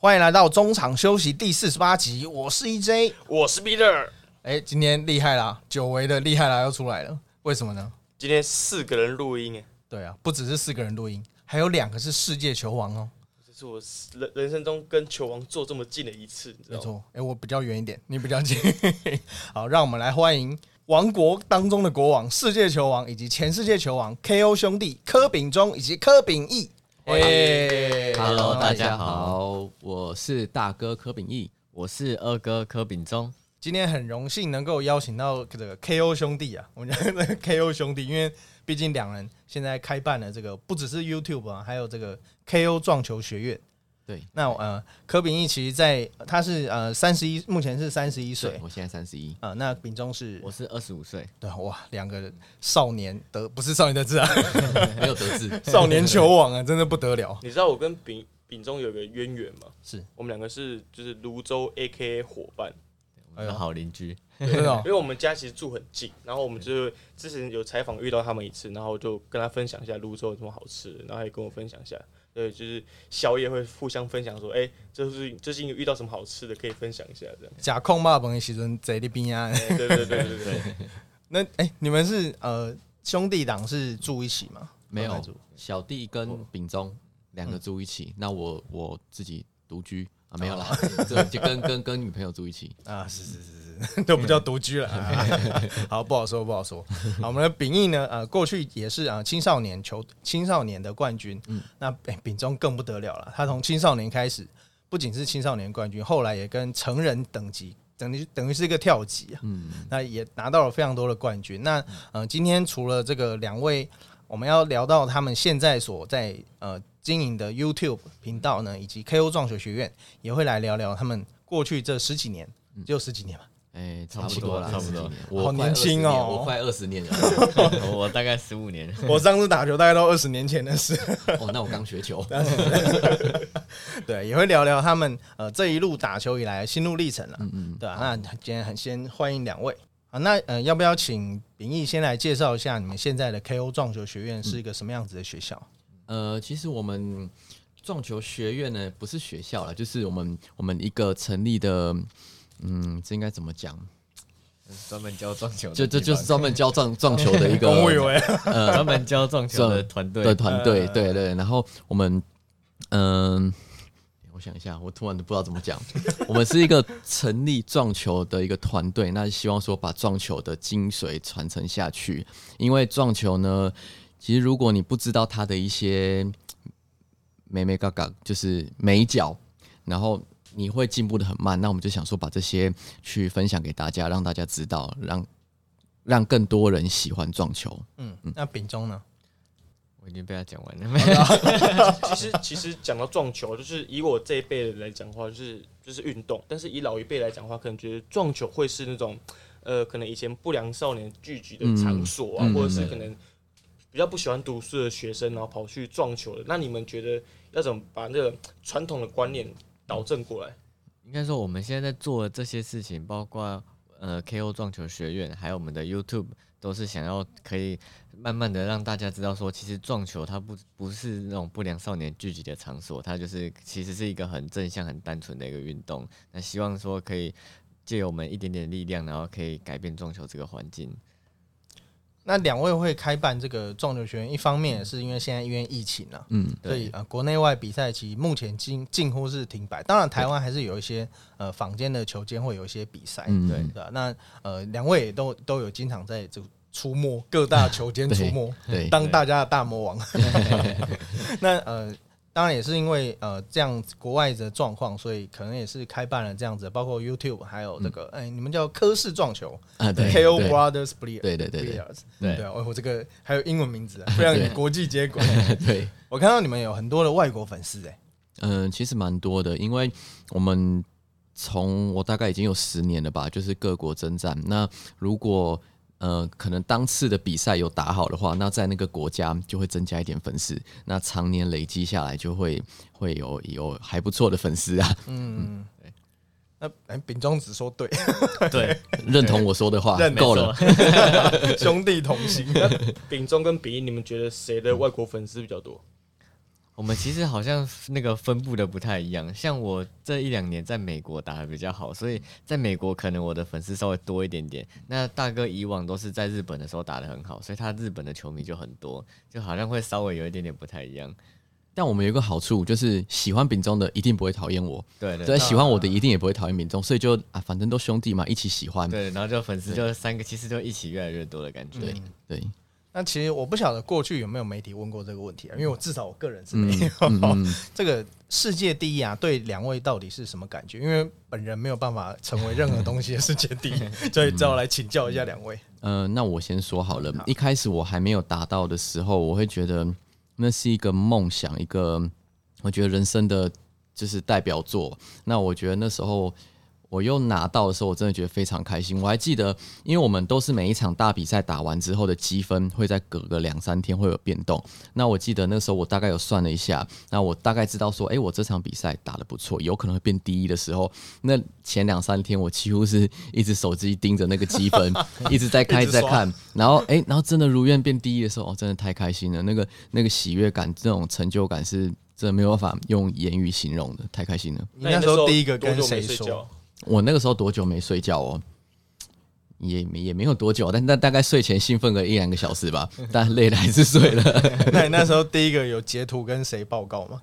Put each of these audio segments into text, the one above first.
欢迎来到中场休息第四十八集，我是 EJ，我是 Peter。哎，今天厉害啦，久违的厉害啦又出来了，为什么呢？今天四个人录音，哎，对啊，不只是四个人录音，还有两个是世界球王哦。这是我人人生中跟球王坐这么近的一次，没错。哎，我比较远一点，你比较近。好，让我们来欢迎王国当中的国王、世界球王以及前世界球王 KO 兄弟柯炳忠以及柯炳义。哎，Hello，大家好，我是大哥柯秉义，我是二哥柯秉忠。今天很荣幸能够邀请到这个 KO 兄弟啊，我们讲个 KO 兄弟，因为毕竟两人现在开办了这个不只是 YouTube 啊，还有这个 KO 撞球学院。对，那呃，柯秉义其实，在他是呃三十一，目前是三十一岁，我现在三十一啊。那秉忠是，我是二十五岁。对，哇，两个少年得不是少年得志啊，没有得志，少年球王啊，真的不得了。你知道我跟秉秉忠有个渊源吗？是我们两个是就是泸州 AKA 伙伴，我们好邻居，真的，因为我们家其实住很近，然后我们就之前有采访遇到他们一次，然后就跟他分享一下泸州有什么好吃的，然后也跟我分享一下。对，就是宵夜会互相分享，说，哎，就是最近遇到什么好吃的，可以分享一下这样。假控骂朋友时阵在那边啊。对对对对对。那哎，你们是呃兄弟党是住一起吗？没有，小弟跟丙忠两个住一起，那我我自己独居啊，没有啦，就跟跟跟女朋友住一起啊，是是是。都不叫独居了，好不好说不好说。好，我们的秉义呢，呃，过去也是啊青少年球青少年的冠军，嗯，那秉忠更不得了了，他从青少年开始，不仅是青少年冠军，后来也跟成人等级等于等于是一个跳级啊，嗯，那也拿到了非常多的冠军。那呃，今天除了这个两位，我们要聊到他们现在所在呃经营的 YouTube 频道呢，以及 KO 撞球学院，也会来聊聊他们过去这十几年，就十几年嘛。哎，差不多了，差不多。我好年轻哦，我快二十年了，我大概十五年。我上次打球大概都二十年前的事。哦，那我刚学球。对，也会聊聊他们呃这一路打球以来心路历程了。嗯嗯，对啊，那今天很先欢迎两位啊，那呃要不要请秉义先来介绍一下你们现在的 KO 撞球学院是一个什么样子的学校？呃，其实我们撞球学院呢不是学校了，就是我们我们一个成立的。嗯，这应该怎么讲？专门教撞球，就这就是专门教撞撞球的一个，呃，专门教撞球的团队的团队，对对。然后我们，嗯，我想一下，我突然都不知道怎么讲。我们是一个成立撞球的一个团队，那希望说把撞球的精髓传承下去。因为撞球呢，其实如果你不知道它的一些美美嘎嘎，就是美角，然后。你会进步的很慢，那我们就想说把这些去分享给大家，让大家知道，让让更多人喜欢撞球。嗯嗯，那丙中呢？我已经被他讲完了。其实其实讲到撞球，就是以我这一辈来讲话，就是就是运动；但是以老一辈来讲话，可能觉得撞球会是那种呃，可能以前不良少年聚集的场所啊，或者是可能比较不喜欢读书的学生，然后跑去撞球的。那你们觉得要怎么把那个传统的观念？导正过来，应该说我们现在在做的这些事情，包括呃 KO 撞球学院，还有我们的 YouTube，都是想要可以慢慢的让大家知道说，其实撞球它不不是那种不良少年聚集的场所，它就是其实是一个很正向、很单纯的一个运动。那希望说可以借由我们一点点力量，然后可以改变撞球这个环境。那两位会开办这个撞球学院，一方面也是因为现在因为疫情啊，嗯，所以呃国内外比赛其实目前近近乎是停摆。当然台湾还是有一些呃坊间的球间会有一些比赛，对的。那呃两位都都有经常在这出没各大球间出没，对，当大家的大魔王。那呃。当然也是因为呃这样国外的状况，所以可能也是开办了这样子，包括 YouTube 还有这个哎，你们叫科氏撞球啊对，KO Brothers Players，对对对对。对。对，我这个还有英文名字，非常国际接轨。对。我看到你们有很多的外国粉丝哎，嗯，其实蛮多的，因为我们从我大概已经有十年了吧，就是各国征战。那如果呃，可能当次的比赛有打好的话，那在那个国家就会增加一点粉丝，那常年累积下来就会会有有还不错的粉丝啊。嗯，对。那哎，丙中子说对，对，认同我说的话，够了，兄弟同心。丙中跟丙，你们觉得谁的外国粉丝比较多？我们其实好像那个分布的不太一样，像我这一两年在美国打的比较好，所以在美国可能我的粉丝稍微多一点点。那大哥以往都是在日本的时候打的很好，所以他日本的球迷就很多，就好像会稍微有一点点不太一样。但我们有一个好处，就是喜欢丙中的一定不会讨厌我，对对对，喜欢我的一定也不会讨厌丙中，所以就啊，反正都兄弟嘛，一起喜欢。对，然后就粉丝就三个，其实就一起越来越多的感觉。对对。那其实我不晓得过去有没有媒体问过这个问题啊，因为我至少我个人是没有。这个世界第一啊，对两位到底是什么感觉？因为本人没有办法成为任何东西的世界第一，所以只好来请教一下两位。呃，那我先说好了，一开始我还没有达到的时候，我会觉得那是一个梦想，一个。我觉得人生的就是代表作。那我觉得那时候我又拿到的时候，我真的觉得非常开心。我还记得，因为我们都是每一场大比赛打完之后的积分会在隔个两三天会有变动。那我记得那时候我大概有算了一下，那我大概知道说，哎，我这场比赛打的不错，有可能会变第一的时候，那前两三天我几乎是一直手机盯着那个积分，一直在看，一直在看。然后，哎，然后真的如愿变第一的时候，哦，真的太开心了。那个那个喜悦感，这种成就感是。真的没有办法用言语形容的，太开心了。你那时候第一个跟谁说？我那个时候多久没睡觉哦？也也没有多久，但但大概睡前兴奋个一两个小时吧，但累了还是睡了。那你那时候第一个有截图跟谁报告吗？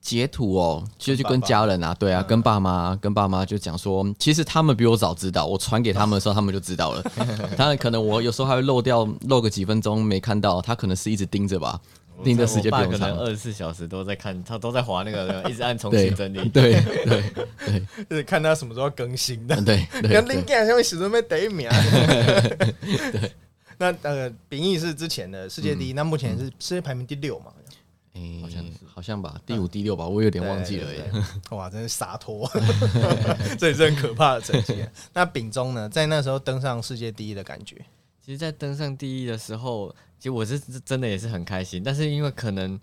截图哦，就就跟家人啊，对啊，跟爸妈，跟爸妈就讲说，其实他们比我早知道，我传给他们的时候，他们就知道了。当然，可能我有时候还会漏掉，漏个几分钟没看到，他可能是一直盯着吧。盯的时间可能二十四小时都在看，他都在划那个，一直按重新整理。对对对，就是 看他什么时候要更新的。对，跟 LinkedIn 上面始终被第一名。对，那呃，丙义是之前的世界第一，那目前是世界排名第六嘛？好像好像吧，第五、第六吧，我有点忘记了耶。哇，真是洒脱，这也是很可怕的成绩。那丙中呢，在那时候登上世界第一的感觉？其实，在登上第一的时候。其实我是真的也是很开心，但是因为可能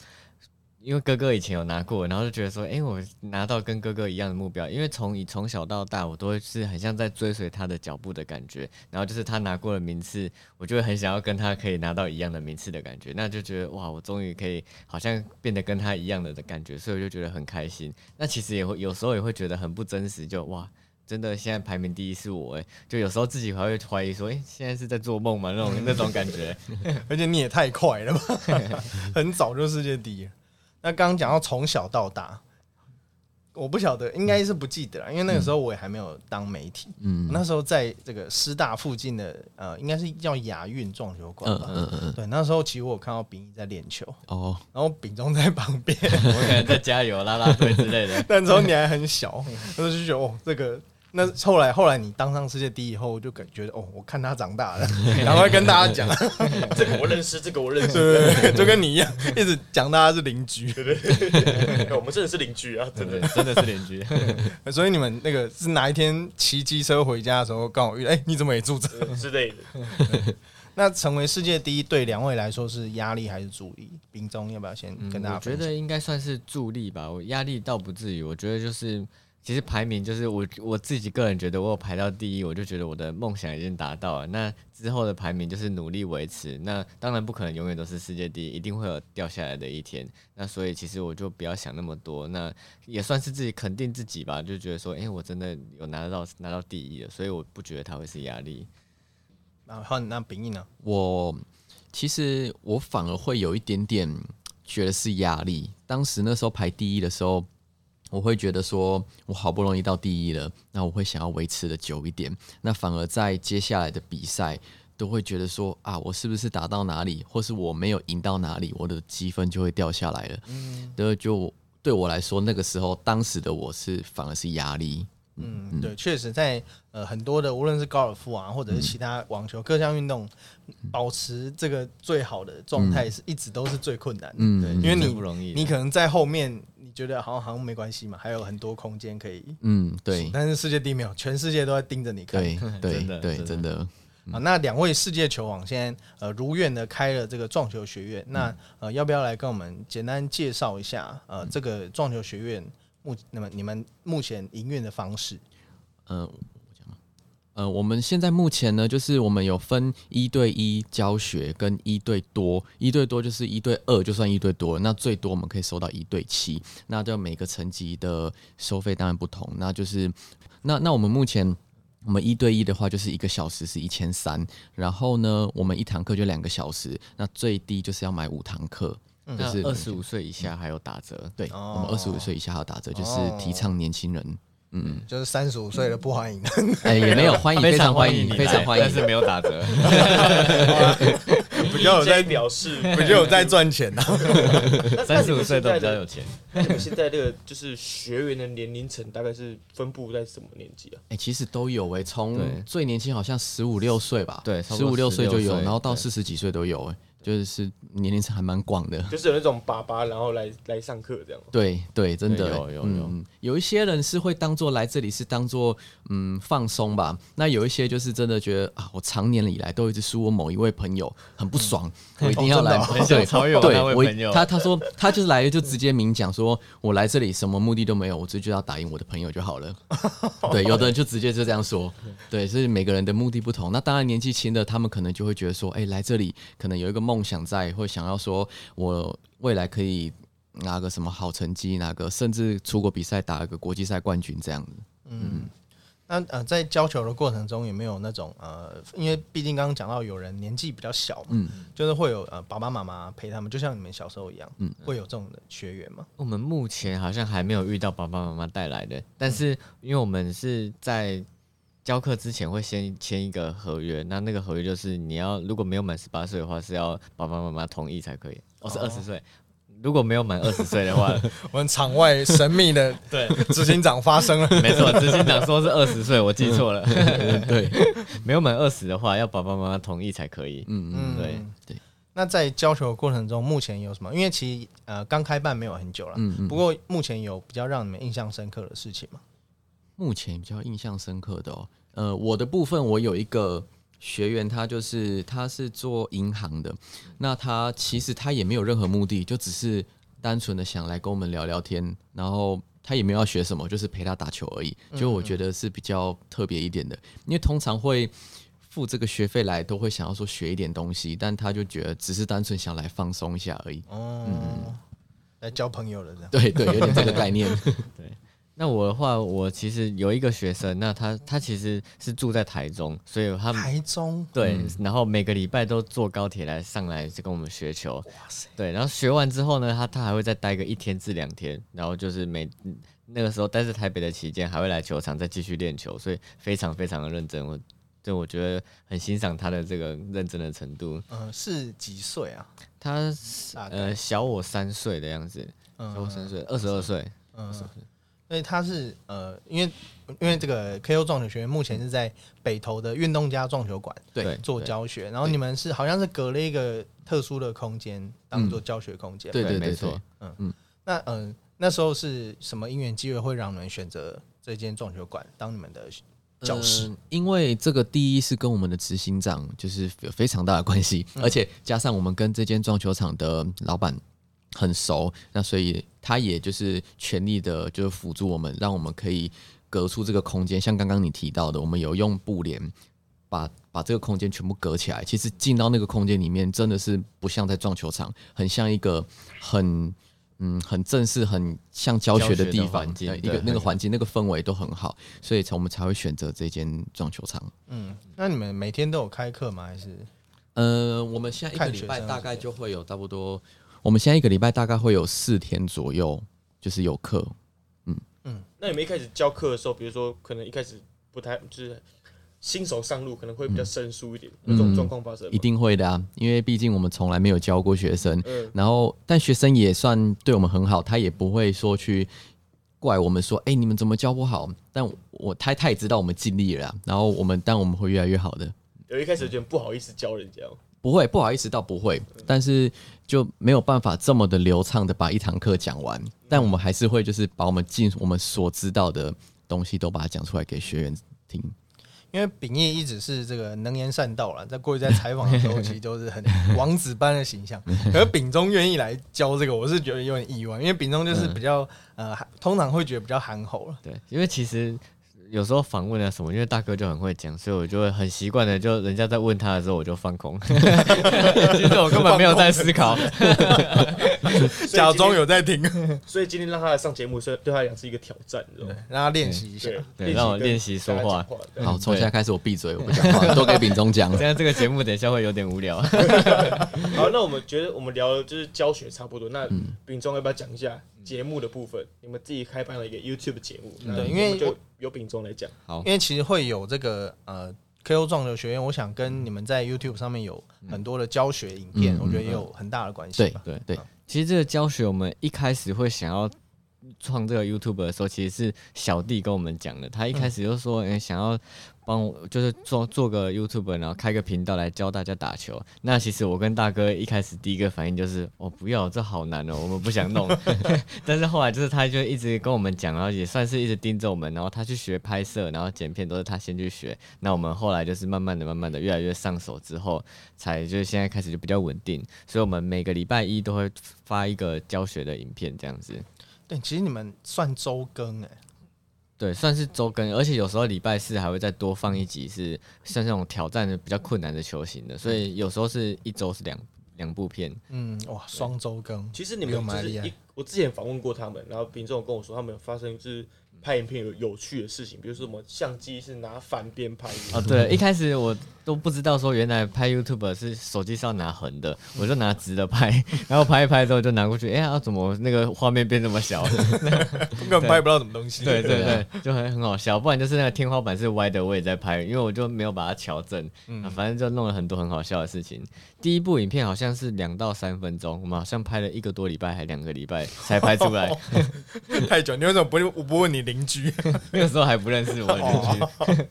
因为哥哥以前有拿过，然后就觉得说，哎，我拿到跟哥哥一样的目标，因为从以从小到大，我都是很像在追随他的脚步的感觉，然后就是他拿过的名次，我就会很想要跟他可以拿到一样的名次的感觉，那就觉得哇，我终于可以好像变得跟他一样的的感觉，所以我就觉得很开心。那其实也会有时候也会觉得很不真实，就哇。真的，现在排名第一是我哎，就有时候自己还会怀疑说，哎，现在是在做梦吗？那种 那种感觉。而且你也太快了吧，很早就世界第一。那刚刚讲到从小到大，我不晓得，应该是不记得了，因为那个时候我也还没有当媒体。嗯，那时候在这个师大附近的呃，应该是叫亚运撞球馆吧。嗯嗯嗯。对，那时候其实我看到丙一在练球哦，然后丙中在旁边，我可能在加油、拉拉队之类的。那时候你还很小，那时候就觉得哦，这个。那后来，后来你当上世界第一以后，就感觉哦，我看他长大了，然后跟大家讲，这个我认识，这个我认识，对，就跟你一样，一直讲大家是邻居，对对？我们真的是邻居啊，真的真的是邻居。所以你们那个是哪一天骑机车回家的时候刚好遇，哎，你怎么也住这之类的？那成为世界第一对两位来说是压力还是助力？冰中要不要先跟大家？我觉得应该算是助力吧，我压力倒不至于，我觉得就是。其实排名就是我我自己个人觉得，我有排到第一，我就觉得我的梦想已经达到了。那之后的排名就是努力维持。那当然不可能永远都是世界第一，一定会有掉下来的一天。那所以其实我就不要想那么多，那也算是自己肯定自己吧，就觉得说，哎，我真的有拿得到拿到第一了，所以我不觉得他会是压力。然后那丙一呢？我其实我反而会有一点点觉得是压力。当时那时候排第一的时候。我会觉得说，我好不容易到第一了，那我会想要维持的久一点。那反而在接下来的比赛，都会觉得说啊，我是不是打到哪里，或是我没有赢到哪里，我的积分就会掉下来了。嗯，对，就对我来说，那个时候当时的我是反而是压力。嗯，对，确实在呃很多的无论是高尔夫啊，或者是其他网球各项运动，保持这个最好的状态是一直都是最困难的。嗯，对，因为你不容易，你可能在后面你觉得好像好像没关系嘛，还有很多空间可以。嗯，对。但是世界第一没有，全世界都在盯着你看。对对 对，真的。啊，那两位世界球王现在呃如愿的开了这个撞球学院，那呃要不要来跟我们简单介绍一下呃这个撞球学院？目那么你们目前营运的方式，嗯？呃，我们现在目前呢，就是我们有分一对一教学跟一对多，一对多就是一对二就算一对多，那最多我们可以收到一对七，那这每个层级的收费当然不同，那就是那那我们目前。我们一对一的话，就是一个小时是一千三，然后呢，我们一堂课就两个小时，那最低就是要买五堂课，就是二十五岁以下还有打折。对，我们二十五岁以下还有打折，就是提倡年轻人。嗯，就是三十五岁的不欢迎，哎，也没有欢迎，非常欢迎，非常欢迎，但是没有打折，比较有在表示，比较有在赚钱呐。三十五岁都比较有钱。那你们现在这个就是学员的年龄层大概是分布在什么年纪啊？哎，其实都有哎，从最年轻好像十五六岁吧，对，十五六岁就有，然后到四十几岁都有哎。就是年龄层还蛮广的，就是有那种爸爸，然后来来上课这样。对对，真的有有有，有一些人是会当做来这里是当做嗯放松吧。那有一些就是真的觉得啊，我常年以来都一直输我某一位朋友很不爽，我一定要来。对，超有对，我他他说他就是来就直接明讲说，我来这里什么目的都没有，我直接要打赢我的朋友就好了。对，有的人就直接就这样说。对，所以每个人的目的不同。那当然年纪轻的他们可能就会觉得说，哎，来这里可能有一个梦。梦想在，会想要说，我未来可以拿个什么好成绩，拿个甚至出国比赛打一个国际赛冠军这样子。嗯，那呃，在教球的过程中有没有那种呃，因为毕竟刚刚讲到有人年纪比较小嘛，嗯，就是会有呃爸爸妈妈陪他们，就像你们小时候一样，嗯，会有这种的学员吗？我们目前好像还没有遇到爸爸妈妈带来的，但是因为我们是在。教课之前会先签一个合约，那那个合约就是你要如果没有满十八岁的话，是要爸爸妈妈同意才可以。我是二十岁，如果没有满二十岁的话，我们场外神秘的 对执行长发生了，没错，执行长说是二十岁，我记错了。对，没有满二十的话，要爸爸妈妈同意才可以。嗯嗯，对对。那在教球的过程中，目前有什么？因为其实呃刚开办没有很久了，嗯嗯。不过目前有比较让你们印象深刻的事情吗？目前比较印象深刻的哦。呃，我的部分我有一个学员，他就是他是做银行的，那他其实他也没有任何目的，就只是单纯的想来跟我们聊聊天，然后他也没有要学什么，就是陪他打球而已。就我觉得是比较特别一点的，因为通常会付这个学费来，都会想要说学一点东西，但他就觉得只是单纯想来放松一下而已。哦，来交朋友了这样。对对，有点这个概念。对。那我的话，我其实有一个学生，那他他其实是住在台中，所以他台中对，然后每个礼拜都坐高铁来上来就跟我们学球，哇塞，对，然后学完之后呢，他他还会再待个一天至两天，然后就是每那个时候待在台北的期间，还会来球场再继续练球，所以非常非常的认真，我对我觉得很欣赏他的这个认真的程度。嗯，是几岁啊？他呃小我三岁的样子，小我三岁，二十二岁，嗯。所以他是呃，因为因为这个 KO 撞球学院目前是在北投的运动家撞球馆对做教学，然后你们是好像是隔了一个特殊的空间当做教学空间，对对没错，嗯嗯，那嗯那时候是什么因缘机会会让你们选择这间撞球馆当你们的教室？因为这个第一是跟我们的执行长就是有非常大的关系，而且加上我们跟这间撞球场的老板。很熟，那所以他也就是全力的，就是辅助我们，让我们可以隔出这个空间。像刚刚你提到的，我们有用布帘把把这个空间全部隔起来。其实进到那个空间里面，真的是不像在撞球场，很像一个很嗯很正式、很像教学的地方，一个那个环境、那个氛围都很好，所以我们才会选择这间撞球场。嗯，那你们每天都有开课吗？还是呃，我们现在一个礼拜大概就会有差不多。我们现在一个礼拜大概会有四天左右，就是有课，嗯嗯。那你们一开始教课的时候，比如说可能一开始不太就是新手上路，可能会比较生疏一点，这种状况发生？一定会的啊，因为毕竟我们从来没有教过学生，然后但学生也算对我们很好，他也不会说去怪我们说，哎，你们怎么教不好？但我他他也知道我们尽力了，然后我们但我们会越来越好的。有一开始觉得不好意思教人家。不会，不好意思，倒不会，但是就没有办法这么的流畅的把一堂课讲完。但我们还是会，就是把我们尽我们所知道的东西都把它讲出来给学员听。因为秉义一直是这个能言善道了，在过去在采访的时候，其实都是很王子般的形象。可是秉忠愿意来教这个，我是觉得有点意外，因为秉忠就是比较呃，通常会觉得比较憨厚了。对，因为其实。有时候访问啊什么，因为大哥就很会讲，所以我就会很习惯的，就人家在问他的时候，我就放空。其实我根本没有在思考。假装有在听，所以今天让他来上节目，是对他来讲是一个挑战，你知道吗？让他练习一下。对，让我练习说话。好，从现在开始我闭嘴，我不讲话，都给秉忠讲。现在这个节目等一下会有点无聊。好，那我们觉得我们聊的就是教学差不多，那秉忠要不要讲一下节目的部分？你们自己开办了一个 YouTube 节目，对，因为就由秉忠来讲。好，因为其实会有这个呃。K.O. 撞球学院，我想跟你们在 YouTube 上面有很多的教学影片，我觉得也有很大的关系。对对对，其实这个教学，我们一开始会想要创这个 YouTube 的时候，其实是小弟跟我们讲的。他一开始就说，哎，想要。帮我就是做做个 YouTube，然后开个频道来教大家打球。那其实我跟大哥一开始第一个反应就是，哦，不要，这好难哦，我们不想弄。但是后来就是他就一直跟我们讲，然后也算是一直盯着我们，然后他去学拍摄，然后剪片都是他先去学。那我们后来就是慢慢的、慢慢的越来越上手之后，才就是现在开始就比较稳定。所以我们每个礼拜一都会发一个教学的影片，这样子。对，其实你们算周更哎。对，算是周更，而且有时候礼拜四还会再多放一集，是像这种挑战的比较困难的球形的，所以有时候是一周是两两部片。嗯，哇，双周更。其实你们就是一，我之前访问过他们，然后民众跟我说，他们有发生就是。拍影片有有趣的事情，比如说什么相机是拿反边拍的。哦，对，一开始我都不知道说原来拍 YouTube 是手机上拿横的，我就拿直的拍，然后拍一拍之后就拿过去，哎呀，怎么那个画面变这么小？根本拍不到什么东西。对对对，就很很好笑。不然就是那个天花板是歪的，我也在拍，因为我就没有把它调正。嗯，反正就弄了很多很好笑的事情。第一部影片好像是两到三分钟，我们好像拍了一个多礼拜还两个礼拜才拍出来，太久。你为什么不我不问你邻居？那个时候还不认识我邻居。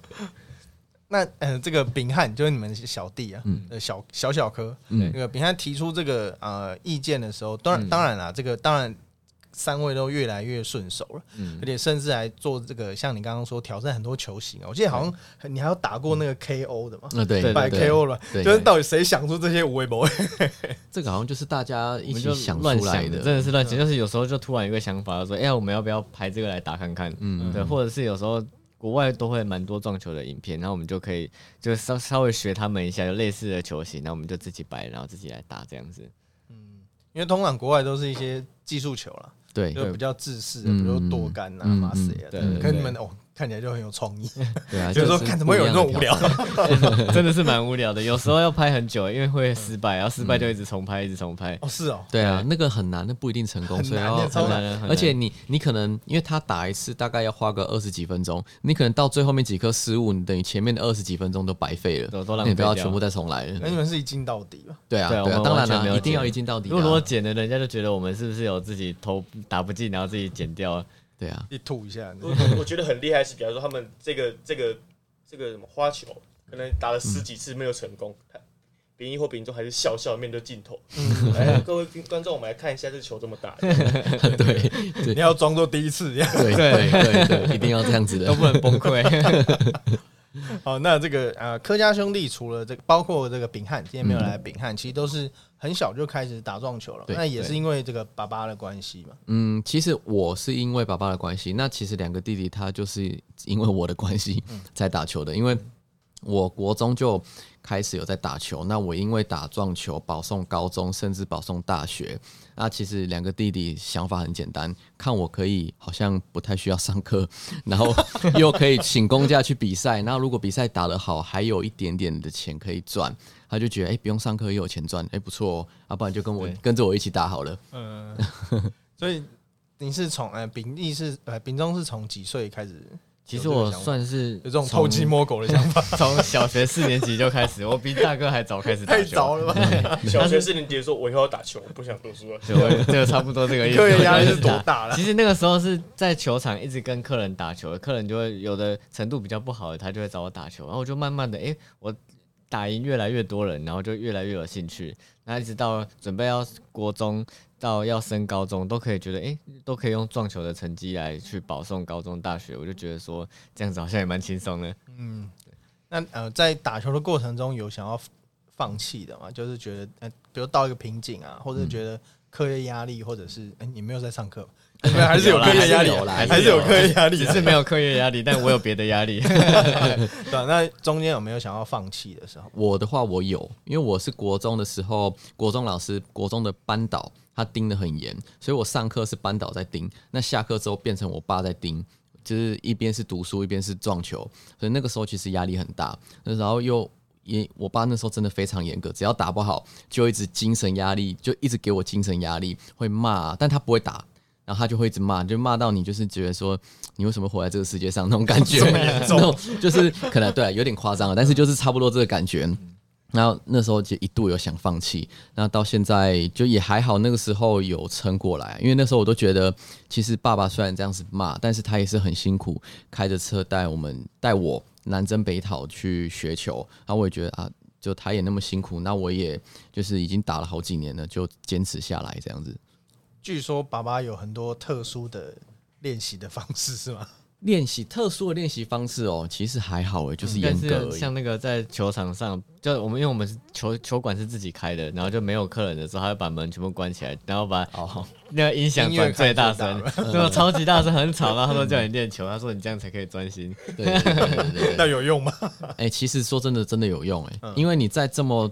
那呃，这个秉汉就是你们小弟啊，呃，小小小科，那个秉汉提出这个呃意见的时候，当然当然啦，这个当然。三位都越来越顺手了，嗯，而且甚至还做这个，像你刚刚说挑战很多球型啊，我记得好像你还有打过那个 KO 的嘛，那对，摆 KO 了，就是到底谁想出这些无微博？这个好像就是大家一起想出来的，真的是乱想，就是有时候就突然有个想法，说，哎，我们要不要拍这个来打看看？嗯，对，或者是有时候国外都会蛮多撞球的影片，然后我们就可以就稍稍微学他们一下，有类似的球型，然后我们就自己摆，然后自己来打这样子。嗯，因为通常国外都是一些技术球了。对，就比较自私，比如多杆啊、马斯啊，跟你们哦。看起来就很有创意，对啊，就是说看怎么有那么无聊，真的是蛮无聊的。有时候要拍很久，因为会失败，然后失败就一直重拍，一直重拍。哦，是哦，对啊，那个很难，那不一定成功，所以要很难。而且你你可能因为他打一次大概要花个二十几分钟，你可能到最后面几颗失误，你等于前面的二十几分钟都白费了，你不要全部再重来了。那你们是一镜到底吧？对啊，对啊，当然了，一定要一镜到底。如果剪了，人家就觉得我们是不是有自己投打不进，然后自己剪掉。对啊，一吐一下。我我觉得很厉害是，比方说他们这个这个这个什么花球，可能打了十几次没有成功，丙一或丙中还是笑笑面对镜头。来，各位观众，我们来看一下这球这么打。对，你要装作第一次一样。对对对对，一定要这样子的，都不能崩溃。好，那这个呃，柯家兄弟除了这个，包括这个炳汉，今天没有来，炳汉其实都是。很小就开始打撞球了，那也是因为这个爸爸的关系嘛。嗯，其实我是因为爸爸的关系，那其实两个弟弟他就是因为我的关系才打球的，因为我国中就开始有在打球，那我因为打撞球保送高中，甚至保送大学。那其实两个弟弟想法很简单，看我可以好像不太需要上课，然后又可以请公假去比赛，那如果比赛打得好，还有一点点的钱可以赚。他就觉得哎，不用上课又有钱赚，哎，不错哦，要不然就跟我跟着我一起打好了。嗯，所以你是从呃，丙义是呃，丙中是从几岁开始？其实我算是有这种偷鸡摸狗的想法，从小学四年级就开始，我比大哥还早开始打球。太早了吧？小学四年级说我以后要打球，我不想读书了。这个差不多这个意思。对压力是多大了？其实那个时候是在球场一直跟客人打球，客人就会有的程度比较不好的，他就会找我打球，然后我就慢慢的，哎，我。打赢越来越多人，然后就越来越有兴趣。那一直到准备要国中，到要升高中，都可以觉得，哎，都可以用撞球的成绩来去保送高中、大学。我就觉得说，这样子好像也蛮轻松的。嗯，那呃，在打球的过程中有想要放弃的吗？就是觉得，呃，比如到一个瓶颈啊，或者觉得课业压力，或者是，哎，你没有在上课，还是有课业压力，还是有课业压力是没有课业压力，但我有别的压力。对啊那中间有没有想要放弃的时候？我的话，我有，因为我是国中的时候，国中老师，国中的班导，他盯得很严，所以我上课是班导在盯，那下课之后变成我爸在盯，就是一边是读书，一边是撞球，所以那个时候其实压力很大，然后又。也，我爸那时候真的非常严格，只要打不好，就一直精神压力，就一直给我精神压力，会骂，但他不会打，然后他就会一直骂，就骂到你就是觉得说，你为什么活在这个世界上那种感觉，那种就是可能对，有点夸张了，但是就是差不多这个感觉。然后那时候就一度有想放弃，那到现在就也还好，那个时候有撑过来，因为那时候我都觉得，其实爸爸虽然这样子骂，但是他也是很辛苦，开着车带我们带我南征北讨去学球，然后我也觉得啊，就他也那么辛苦，那我也就是已经打了好几年了，就坚持下来这样子。据说爸爸有很多特殊的练习的方式，是吗？练习特殊的练习方式哦，其实还好诶，就是严但格而已。是像那个在球场上，就我们因为我们是球球馆是自己开的，然后就没有客人的时候，他会把门全部关起来，然后把哦，那个音响转最大声最，对吧？超级大声，很吵，然后他说叫你练球，他说你这样才可以专心。对对对对对对。那有用吗？哎、其实说真的，真的有用哎、因为你在这么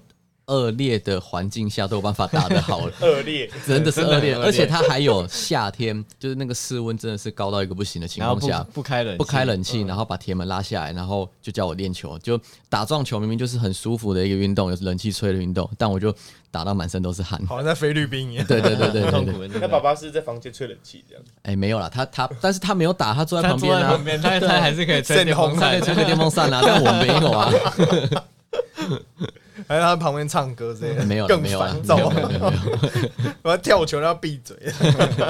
恶劣的环境下都有办法打得好，恶劣，真的是恶劣，而且它还有夏天，就是那个室温真的是高到一个不行的情况下。不开冷气不开冷气，然后把铁门拉下来，然后就叫我练球。就打撞球，明明就是很舒服的一个运动，有冷气吹的运动，但我就打到满身都是汗。好像在菲律宾一样。对对对对痛苦的那爸爸是在房间吹冷气这样，哎、没有啦，他他，但是他没有打，他坐在旁边啊，旁边，他他还是可以吹正电风扇。吹个电风扇啊，但我没有啊，还在他旁边唱歌之类的，没有更烦躁 我要跳球，要闭嘴。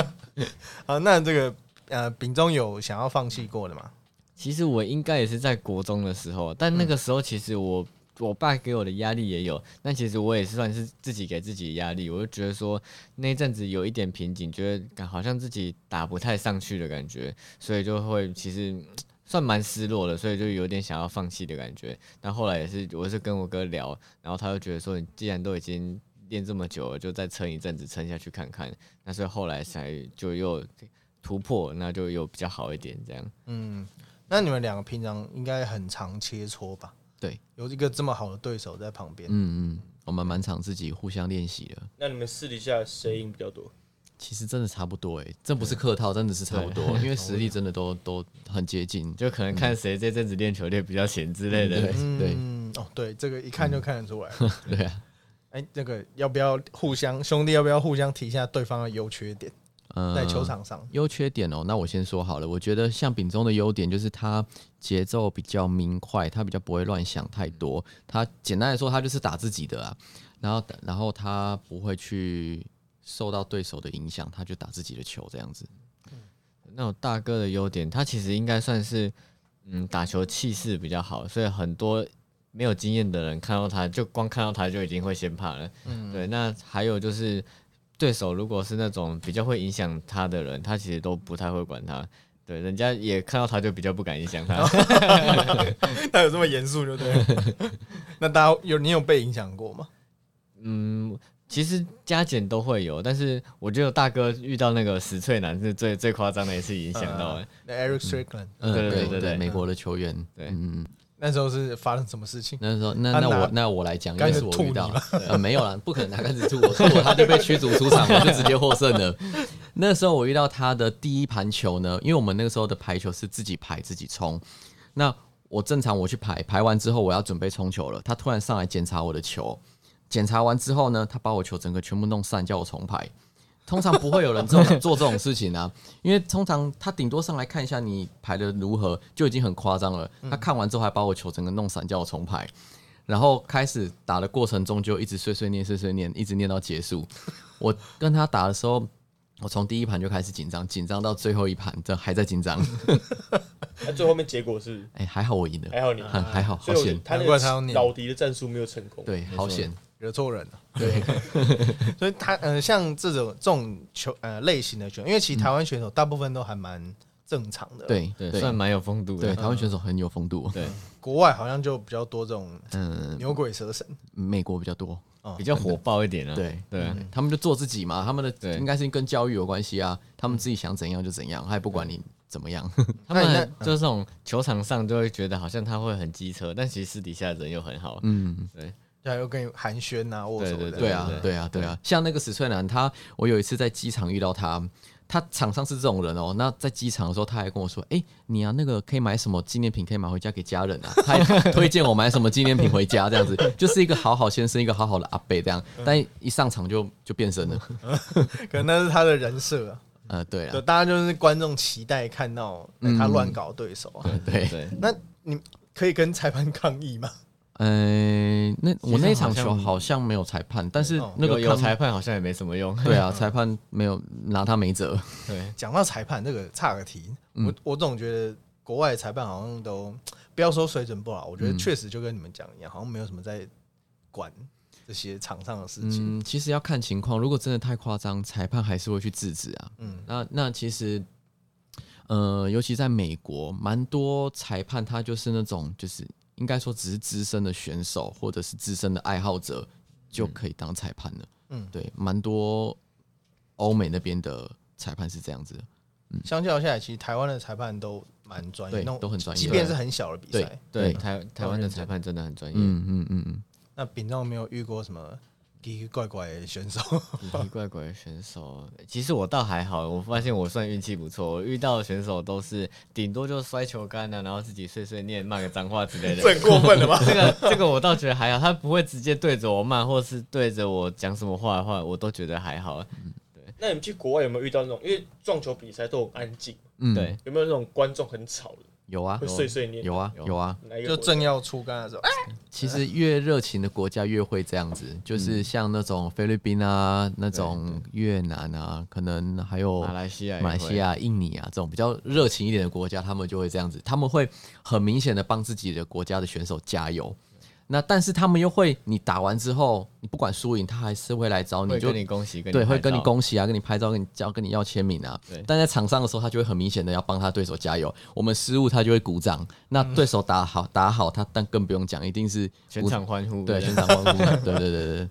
好，那这个呃，丙中有想要放弃过的吗？其实我应该也是在国中的时候，但那个时候其实我我爸给我的压力也有，但其实我也是算是自己给自己压力，我就觉得说那一阵子有一点瓶颈，觉得好像自己打不太上去的感觉，所以就会其实嗯算蛮失落的，所以就有点想要放弃的感觉。但后来也是，我是跟我哥聊，然后他就觉得说，你既然都已经练这么久了，就再撑一阵子，撑下去看看。那所以后来才就又突破，那就又比较好一点这样。嗯，那你们两个平常应该很常切磋吧？对，有一个这么好的对手在旁边，嗯嗯，我们蛮常自己互相练习的。那你们私底下谁赢比较多？其实真的差不多哎、这不是客套，真的是差不多，因为 实力真的都都很接近。就可能看谁这阵子练球练比较闲之类的。对对嗯，哦，对，这个一看就看得出来。对啊，哎，这个要不要互相兄弟要不要互相提一下对方的优缺点，嗯在球场上？优缺点哦，那我先说好了。我觉得像丙中的优点就是他节奏比较明快，他比较不会乱想太多。他简单来说，他就是打自己的啊，然后然后他不会去受到对手的影响，他就打自己的球这样子。那种大哥的优点，他其实应该算是嗯打球气势比较好，所以很多没有经验的人看到他就光看到他就已经会先怕了。嗯，对。那还有就是对手如果是那种比较会影响他的人，他其实都不太会管他。对，人家也看到他就比较不敢影响他。他有这么严肃就对了。那大家有你有被影响过吗？嗯，其实加减都会有，但是我觉得大哥遇到那个死脆男是最最夸张的一次影响到的。那 Eric Strickland 嗯，对对对对对美国的球员，对嗯嗯。那时候是发生什么事情？那时候，那那我那我来讲，因为是我遇到吐你吗，呃，没有啦，不可能拿杆子吐我，吐我他就被驱逐出场，我 就直接获胜了。那时候我遇到他的第一盘球呢，因为我们那个时候的排球是自己排自己冲，那我正常我去排，排完之后我要准备冲球了，他突然上来检查我的球，检查完之后呢，他把我球整个全部弄散，叫我重排。通常不会有人这种做这种事情啊，因为通常他顶多上来看一下你排的如何，就已经很夸张了。他看完之后还把我球整个弄散，叫我重排。然后开始打的过程中就一直碎碎念、碎碎念，一直念到结束。我跟他打的时候，我从第一盘就开始紧张，紧张到最后一盘，这还在紧张。那最后面结果是哎，还好我赢了，还好你，还好，好险。他那难怪他要念个老敌的战术没有成功。对，好险。惹错人了。对，所以他呃，像这种这种球呃类型的球，因为其实台湾选手大部分都还蛮正常的。，对对，算蛮有风度的对，的。台湾选手很有风度，对，国外好像就比较多这种嗯，牛鬼蛇神。美国比较多，哦比较火爆一点啊。对对啊，他们就做自己嘛，他们的对应该是跟教育有关系啊，他们自己想怎样就怎样，他也不管你怎么样。他们就是这种球场上就会觉得好像他会很机车，但其实私底下人又很好。嗯，对，对，又跟你寒暄啊，握手的。对啊对，啊，对啊，像那个史翠兰，他我有一次在机场遇到他。他场上是这种人哦，那在机场的时候，他还跟我说：“哎、你啊，那个可以买什么纪念品，可以买回家给家人啊。”他还推荐我买什么纪念品回家，这样子，就是一个好好先生，一个好好的阿伯这样。但一上场就就变身了。可能那是他的人设啊。呃，对对，啊，大家就是观众期待看到哎他乱搞对手啊。对，对，那你可以跟裁判抗议吗？呃，那我那一场球好像没有裁判，但是那个有裁判好像也没什么用。对啊，裁判没有拿他没辙。对，讲到裁判这个差个题，嗯我我总觉得国外的裁判好像都不要说水准不好，我觉得嗯确实就跟你们讲一样，好像没有什么在管这些场上的事情。嗯，其实要看情况，如果真的太夸张，裁判还是会去制止啊。嗯那那其实，呃，尤其在美国，蛮多裁判他就是那种，就是应该说只是资深的选手或者是资深的爱好者就可以当裁判了。嗯，对，蛮多欧美那边的裁判是这样子的。相较下来，其实台湾的裁判都蛮专业，对都很专业即便是很小的比赛。对对台台湾的裁判真的很专业。嗯嗯嗯嗯，那丙中有没有遇过什么奇奇怪怪的选手？奇奇怪怪的选手，其实我倒还好，我发现我算运气不错，我遇到的选手都是顶多就摔球杆啊，然后自己碎碎念、骂个脏话之类的。很过分了吧？这 个这个我倒觉得还好，他不会直接对着我骂，或是对着我讲什么话的话，我都觉得还好。对那你们去国外有没有遇到那种？因为撞球比赛都很安静，嗯对，有没有那种观众很吵的，有啊。会碎碎念？有啊有。有啊。就正要出杆的时候，哎，其实越热情的国家越会这样子，就是像那种菲律宾啊、那种越南啊，可能还有马来西亚马来西亚、印尼啊这种比较热情一点的国家，他们就会这样子，他们会很明显的帮自己的国家的选手加油。那但是他们又会，你打完之后，你不管输赢，他还是会来找你，就跟你恭喜，对，会跟你恭喜啊，跟你拍照，跟你交，跟你要签名啊对。但在场上的时候，他就会很明显的要帮他对手加油。我们失误，他就会鼓掌。那对手打好，打好，他但更不用讲，一定是全场欢呼。对，全场欢呼。对对对对，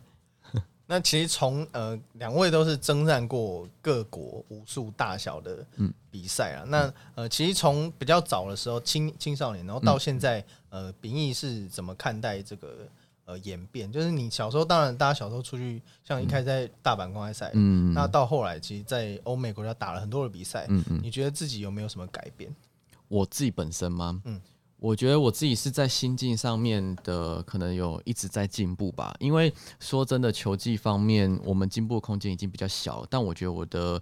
那其实从呃两位都是征战过各国无数大小的比赛啊。那呃其实从比较早的时候青青少年，然后到现在、呃秉义是怎么看待这个呃演变？就是你小时候，当然大家小时候出去，像一开始在大阪公开赛，嗯那到后来其实，在欧美国家打了很多的比赛，嗯嗯。你觉得自己有没有什么改变？我自己本身吗？嗯嗯，我觉得我自己是在心境上面的，可能有一直在进步吧。因为说真的，球技方面我们进步空间已经比较小，但我觉得我的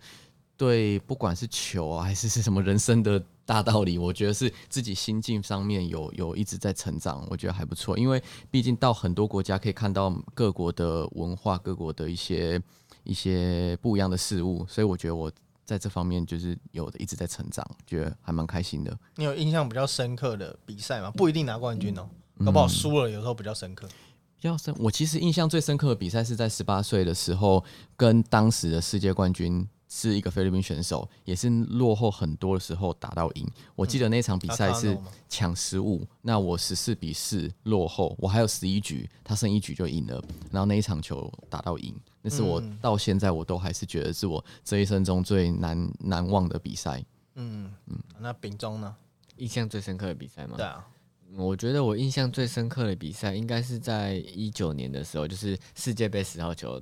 对不管是球啊，还是是什么人生的大道理，我觉得是自己心境上面有有一直在成长，我觉得还不错。因为毕竟到很多国家可以看到各国的文化、各国的一些一些不一样的事物，所以我觉得我。在这方面就是有的一直在成长，觉得还蛮开心的。你有印象比较深刻的比赛吗？不一定拿冠军哦，搞不好输了，有时候比较深刻。比较深，我其实印象最深刻的比赛是在十八岁的时候，跟当时的世界冠军是一个菲律宾选手，也是落后很多的时候打到赢。我记得那场比赛是抢十五，那我十四比四落后，我还有十一局，他剩一局就赢了，然后那一场球打到赢，那是我嗯到现在我都还是觉得是我这一生中最难难忘的比赛。嗯嗯，那丙中呢？印象最深刻的比赛吗？对啊，我觉得我印象最深刻的比赛应该是在一九年的时候，就是世界杯十号球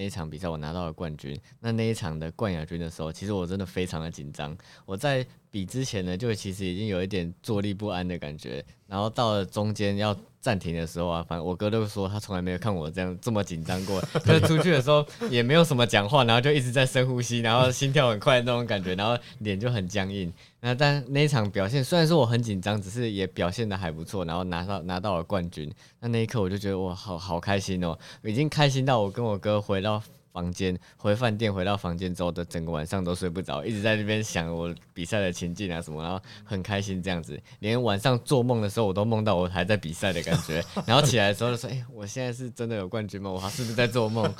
那一场比赛，我拿到了冠军。那那一场的冠亚军的时候，其实我真的非常的紧张。我在比之前呢，就其实已经有一点坐立不安的感觉。然后到了中间要暂停的时候啊，反正我哥都说他从来没有看我这样这么紧张过。就是出去的时候也没有什么讲话，然后就一直在深呼吸，然后心跳很快那种感觉，然后脸就很僵硬。那但那一场表现虽然说我很紧张，只是也表现的还不错，然后拿到拿到了冠军。那那一刻我就觉得我，好好开心哦，已经开心到我跟我哥回到房间，回饭店回到房间之后的整个晚上都睡不着，一直在那边想我比赛的情境啊什么，然后很开心这样子，连晚上做梦的时候我都梦到我还在比赛的感觉，然后起来的时候就说，哎、我现在是真的有冠军吗？我还是不是在做梦？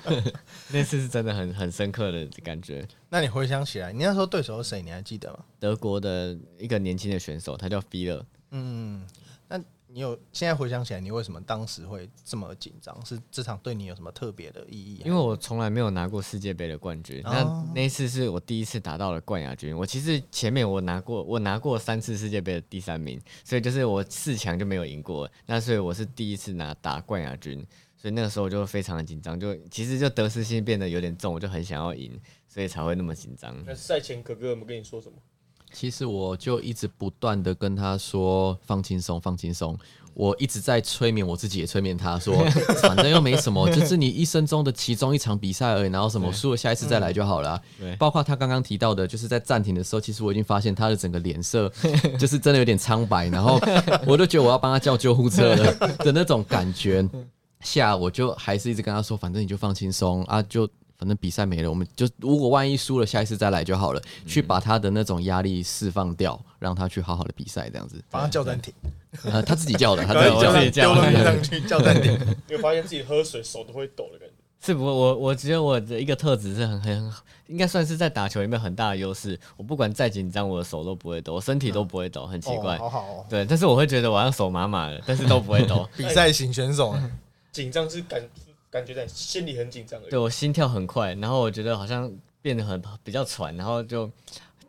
那次是真的很很深刻的感觉。那你回想起来，你那时候对手是谁？你还记得吗？德国的一个年轻的选手，他叫 f 勒，嗯，那你有现在回想起来，你为什么当时会这么紧张？是这场对你有什么特别的意义？因为我从来没有拿过世界杯的冠军，那哦那一次是我第一次打到了冠亚军。我其实前面我拿过，我拿过三次世界杯的第三名，所以就是我四强就没有赢过。那所以我是第一次拿打冠亚军，所以那个时候我就非常的紧张，就其实就得失心变得有点重，我就很想要赢，所以才会那么紧张。那赛前哥哥有没有跟你说什么？其实我就一直不断的跟他说放轻松，放轻松。我一直在催眠我自己，也催眠他说，反正又没什么，就是你一生中的其中一场比赛而已，然后什么 输了下一次再来就好了啊、对。包括他刚刚提到的，就是在暂停的时候，其实我已经发现他的整个脸色 就是真的有点苍白，然后我就觉得我要帮他叫救护车了的那种感觉。下，我就还是一直跟他说，反正你就放轻松啊，就反正比赛没了，我们就如果万一输了，下一次再来就好了，去把他的那种压力释放掉，让他去好好的比赛，这样子。把他叫暂停，呃，他自己叫的，他自己叫叫他自己叫丢东西上去叫暂停。你会发现自己喝水手都会抖的感觉。是不过我我觉得我的一个特质是很很应该算是在打球里面很大的优势。我不管再紧张，我的手都不会抖，我身体都不会抖，很奇怪。哦好好哦，对，但是我会觉得我好像手麻麻的，但是都不会抖。比赛型选手，紧张是感感觉在心里很紧张对。我心跳很快，然后我觉得好像变得很比较喘，然后就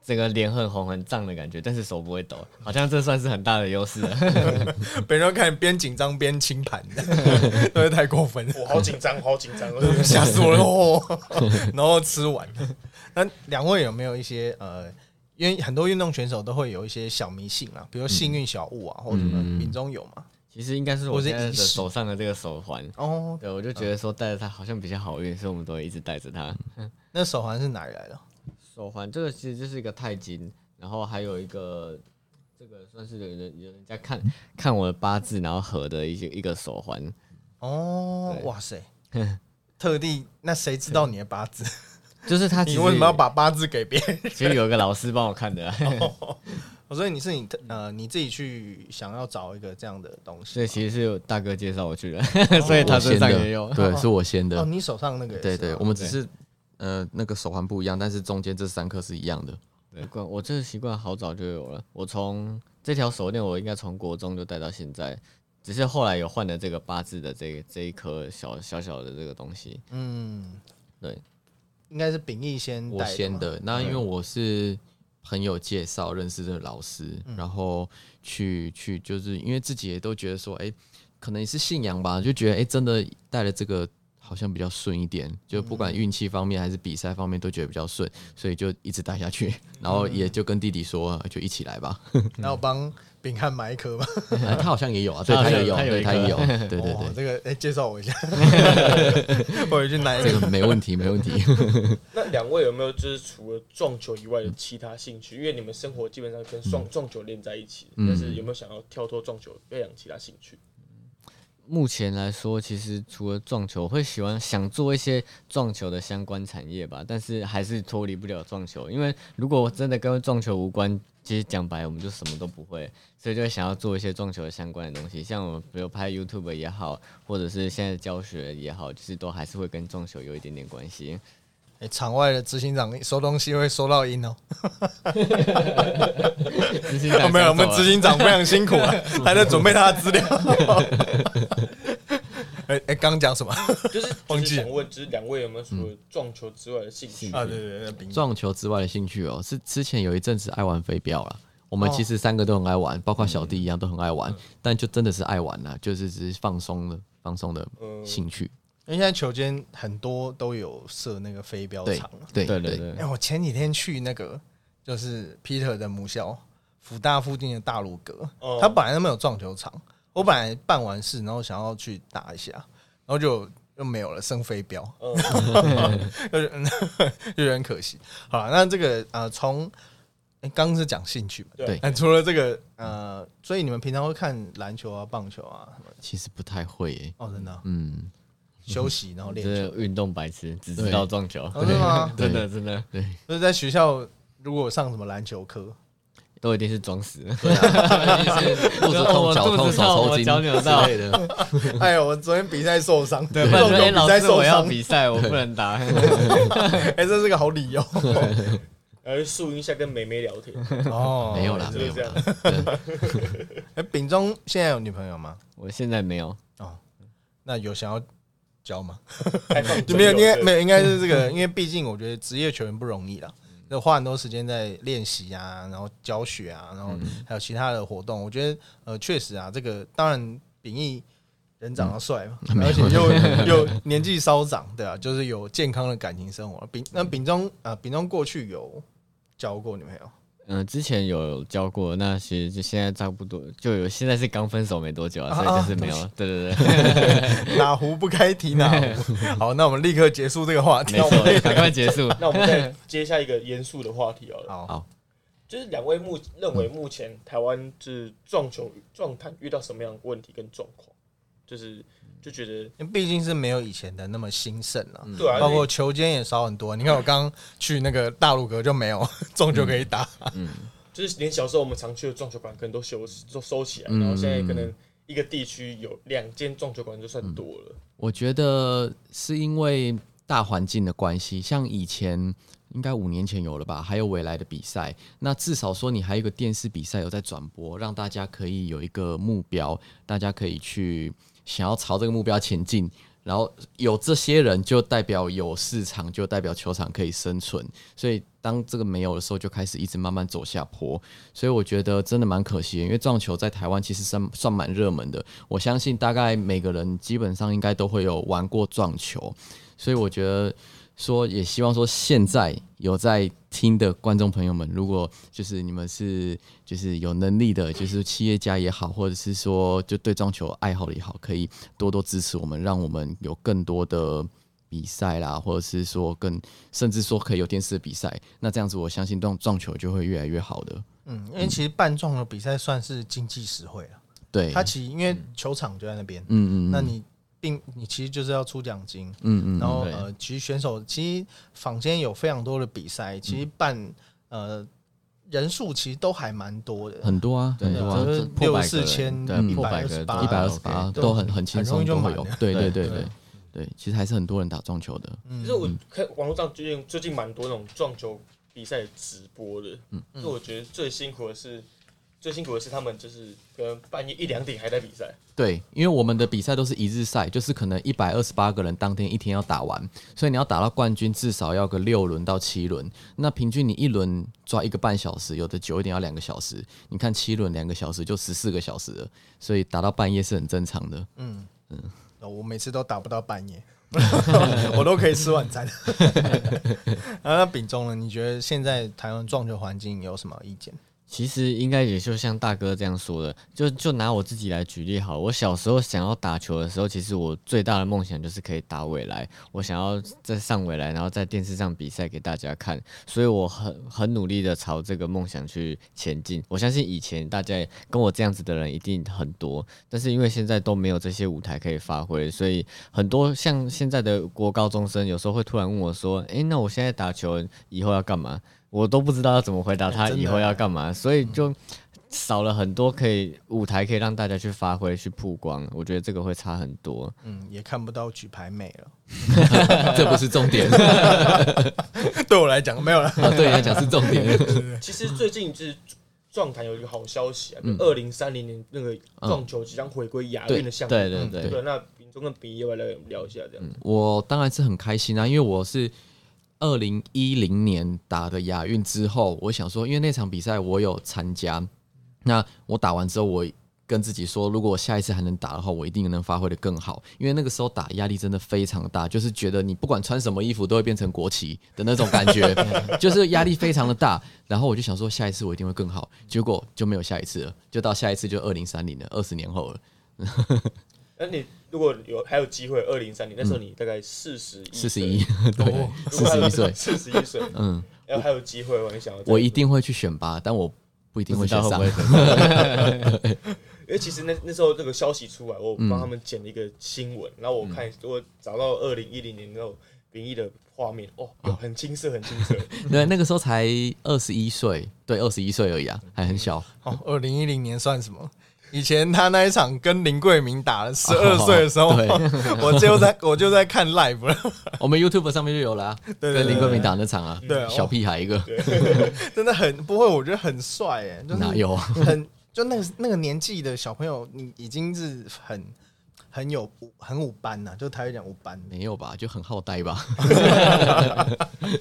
整个脸很红很胀的感觉，但是手不会抖，好像这算是很大的优势了。别人看边紧张边清盘，都是太过分了，我好紧张，好紧张。吓死我了哦！然后吃完。那两位有没有一些呃，因为很多运动选手都会有一些小迷信啊，比如幸运小物啊，或者什么，品中有吗？其实应该是我现在的手上的这个手环，哦，对我就觉得说戴着它好像比较好运，所以我们都会一直戴着它。那手环是哪里来的？手环这个其实就是一个钛金，然后还有一个这个算是有人有人家看看我的八字，然后合的一些一个手环。哦，哇塞，特地那谁知道你的八字？就是他你为什么要把八字给别人？其实有一个老师帮我看的啊、我说你是你特呃你自己去想要找一个这样的东西所以其实是有大哥介绍我去的，所以他身上也有。对，是我先的哦，的。你手上那个也对对，我们只是呃那个手环不一样，但是中间这三颗是一样的。对，我这个习惯好早就有了。我从这条手链，我应该从国中就戴到现在，只是后来有换了这个八字的这个这一颗小小小的这个东西。嗯，对，应该是秉义先我先的，那因为我是朋友介绍认识的老师，然后去去就是因为自己也都觉得说，哎、可能也是信仰吧，就觉得哎、诶真的带了这个好像比较顺一点，就不管运气方面还是比赛方面都觉得比较顺，所以就一直带下去，然后也就跟弟弟说，就一起来吧。然后帮炳汉买一颗嘛。哎他好像也有啊，对他也有，他也有，对对对哦，这个哎，介绍我一下，我回去拿一个。这个没问题，没问题。那两位有没有就是除了撞球以外的其他兴趣？因为你们生活基本上跟撞撞球连在一起，但是有没有想要跳脱撞球培养其他兴趣？目前来说，其实除了撞球，会喜欢想做一些撞球的相关产业吧，但是还是脱离不了撞球，因为如果真的跟撞球无关，其实讲白我们就什么都不会，所以就想要做一些撞球相关的东西，像我比如拍 YouTube 也好，或者是现在教学也好，就是都还是会跟撞球有一点点关系。哎，场外的执行长收东西会收到音哦。执行哦没有，我们执行长非常辛苦啊，还在准备他的资料。哎哎，刚刚讲什么 就是忘记了就是想问，就是两位有没有除了撞球之外的兴趣？啊？对对对，撞球之外的兴趣哦，是之前有一阵子爱玩飞镖了。我们哦其实三个都很爱玩，包括小弟一样都很爱玩，但就真的是爱玩啦，就是只是放松的放松的嗯兴趣。因为现在球间很多都有设那个飞镖对场。对对对。对哎，我前几天去那个就是 Peter 的母校福大附近的大鲁阁，哦。他本来都没有撞球场，我本来办完事，然后想要去打一下，然后就又没有了，剩飞镖，嗯，就有点可惜。好了，那这个呃，从哎刚刚是讲兴趣嘛，对。那除了这个呃，所以你们平常会看篮球啊、棒球啊什么？其实不太会耶、哦，真的啊、嗯，休息，然后练球。这运动白痴，只知道撞球，哦真的吗？真的真的就是在学校如果上什么篮球课，都一定是装死。肚子痛、脚痛、手抽筋脚扭到之类的。哎呦，我昨天比赛受伤，对，不然说哎，比赛受老师我要伤，比赛，我不能打。哎，这是个好理由然后树荫下跟美眉聊天，哦。没有啦，没有就是这样啦。哎，丙中现在有女朋友吗？我现在没有哦，那有想要 交吗？就没有，应该没有。应该是这个，因为毕竟我觉得职业球员不容易啦，要花很多时间在练习啊，然后教学啊，然后还有其他的活动。我觉得呃，确实啊，这个当然秉义人长得帅嘛，而且又又年纪稍长，对啊，就是有健康的感情生活。秉那秉中啊，秉中过去有交过女朋友，嗯，之前有教过，那其实就现在差不多就有，现在是刚分手没多久啊，所以就是没有。对对对，哪壶不开提哪壶。好，那我们立刻结束这个话题。我们，赶快结束。那我们再接下一个严肃的话题好了，好，好就是两位目认为目前台湾是撞球撞坛遇到什么样的问题跟状况？就是就觉得因为毕竟是没有以前的那么兴盛了。对啊，包括球间也少很多。你看我刚去那个大陆阁就没有 撞球可以打，嗯就是连小时候我们常去的撞球馆可能都修都收起来，嗯然后现在可能一个地区有两间撞球馆就算多了。我觉得是因为大环境的关系，像以前应该五年前有了吧，还有未来的比赛，那至少说你还有一个电视比赛有在转播，让大家可以有一个目标，大家可以去想要朝这个目标前进。然后有这些人，就代表有市场，就代表球场可以生存。所以当这个没有的时候，就开始一直慢慢走下坡。所以我觉得真的蛮可惜，因为撞球在台湾其实算算蛮热门的。我相信大概每个人基本上应该都会有玩过撞球，所以我觉得说也希望说现在有在听的观众朋友们，如果就是你们是就是有能力的，就是企业家也好，或者是说就对撞球爱好的也好，可以多多支持我们，让我们有更多的。比赛啦，或者是说更，甚至说可以有电视的比赛，那这样子我相信撞撞球就会越来越好的。嗯，因为其实半撞的比赛算是经济实惠了。对，它其实因为球场就在那边，嗯嗯，那你并你其实就是要出奖金，嗯嗯，然后呃，其实选手其实坊间有非常多的比赛，其实办呃人数其实都还蛮多的，很多啊，很多啊，就是六四千、一破百八、一百二十八都很很轻松，很容易就有。对对对对对对，其实还是很多人打撞球的。嗯其实我看网络上最近最近蛮多那种撞球比赛直播的，嗯，就我觉得最辛苦的是最辛苦的是他们就是可能半夜一两点还在比赛，对，因为我们的比赛都是一日赛，就是可能一百二十八个人当天一天要打完，所以你要打到冠军至少要个六轮到七轮。那平均你一轮抓一个半小时，有的久一点要两个小时。你看七轮两个小时就十四个小时了，所以打到半夜是很正常的。嗯嗯我每次都打不到半夜，我都可以吃晚餐。啊那丙中呢？你觉得现在台湾撞球环境有什么意见？其实应该也就像大哥这样说的，就就拿我自己来举例好。我小时候想要打球的时候，其实我最大的梦想就是可以打未来，我想要再上未来，然后在电视上比赛给大家看，所以我很很努力的朝这个梦想去前进。我相信以前大家跟我这样子的人一定很多，但是因为现在都没有这些舞台可以发挥，所以很多像现在的国高中生有时候会突然问我说：“诶，那我现在打球以后要干嘛？”我都不知道要怎么回答他以后要干嘛，所以就少了很多可以舞台可以让大家去发挥、去曝光。我觉得这个会差很多。嗯，也看不到举牌美了。这不是重点，对我来讲没有了。啊，对你来讲是重点。其实最近就是壮坛有一个好消息嗯啊，就二零三零年那个撞球即将回归亚运的项目，对对对对，那丙中跟丙一要不要来聊一下这样？我当然是很开心啊，因为我是二零一零年打的亚运之后，我想说，因为那场比赛我有参加，那我打完之后，我跟自己说，如果我下一次还能打的话，我一定能发挥的更好。因为那个时候打压力真的非常大，就是觉得你不管穿什么衣服都会变成国旗的那种感觉，就是压力非常的大。然后我就想说，下一次我一定会更好，结果就没有下一次了，就到下一次就二零三零了，二十年后了，那你如果有还有机会，二零三零那时候你大概四十四十一，哦 对，四十一岁，四十一岁，嗯，然后还有机会吗？你想要我一定会去选拔，但我不一定会选上 因为其实那那时候这个消息出来，我帮他们剪了一个新闻，然后我看我找到二零一零年那种兵役的画面，哦，有很青涩，很青涩。对，那个时候才二十一岁，对，二十一岁而已啊，还很小。哦，二零一零年算什么？以前他那一场跟林桂明打了十二岁的时候，对 我就在我就在看 live 了，我们 YouTube 上面就有了、啊，跟林桂明打那场啊，对小屁孩一个，真的很不会，我觉得很帅哎，就是哪有？很就那个那个年纪的小朋友，你已经是很很有很五班呐、就台语讲五班。没有吧？就很好呆吧？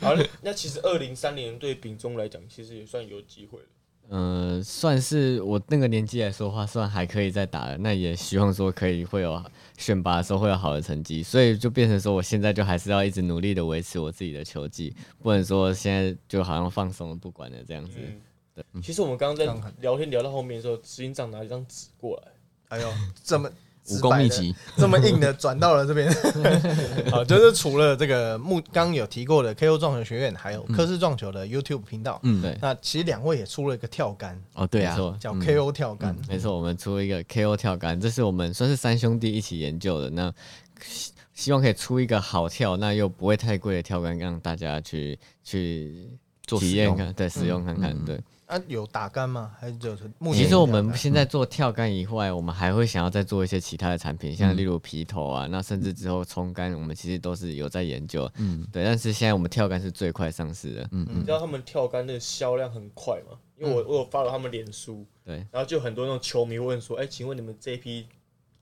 好，那其实二零三年对丙中来讲，其实也算有机会了。呃，算是我那个年纪来说的话，算还可以再打了。那也希望说可以会有选拔的时候会有好的成绩，所以就变成说，我现在就还是要一直努力的维持我自己的球技，不能说现在就好像放松了不管了这样子。嗯，其实我们刚刚在聊天聊到后面的时候，执行长拿一张纸过来，哎呦，怎么武功秘籍，这么硬的转到了这边。好，就是除了这个木刚有提过的 KO 撞球学院，还有科氏撞球的 YouTube 频道。嗯，对，那其实两位也出了一个跳杆，哦，对啊没，错叫 KO 跳杆。没错，我们出了一个 KO 跳杆，这是我们算是三兄弟一起研究的。那希希望可以出一个好跳，那又不会太贵的跳杆，让大家去去做体验看，对，使用看看，嗯对。啊，有打杆吗？还是就是目前其实我们现在做跳杆以外，我们还会想要再做一些其他的产品，像例如皮头啊，那甚至之后冲杆，我们其实都是有在研究。嗯对，但是现在我们跳杆是最快上市的。嗯你知道他们跳杆的销量很快吗？因为我我有发了他们脸书，对，然后就很多那种球迷问说，哎，请问你们这一批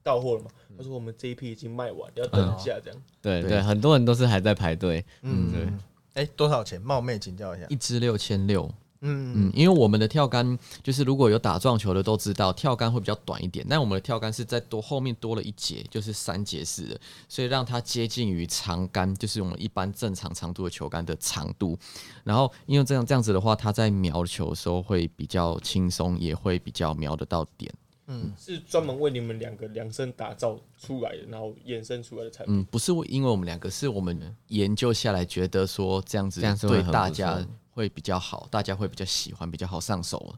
到货了吗？他说我们这一批已经卖完，要等一下这样。对对对，很多人都是还在排队。嗯，对对。哎，多少钱？冒昧请教一下。一支六千六。嗯嗯，因为我们的跳杆就是如果有打撞球的都知道，跳杆会比较短一点，但我们的跳杆是在多后面多了一节，就是三节式的，所以让它接近于长杆，就是我们一般正常长度的球杆的长度。然后因为这样这样子的话，它在瞄球的时候会比较轻松，也会比较瞄得到点。嗯是专门为你们两个量身打造出来的，然后衍生出来的产品。嗯，不是因为我们两个，是我们研究下来觉得说这样子对大家错会比较好，大家会比较喜欢，比较好上手。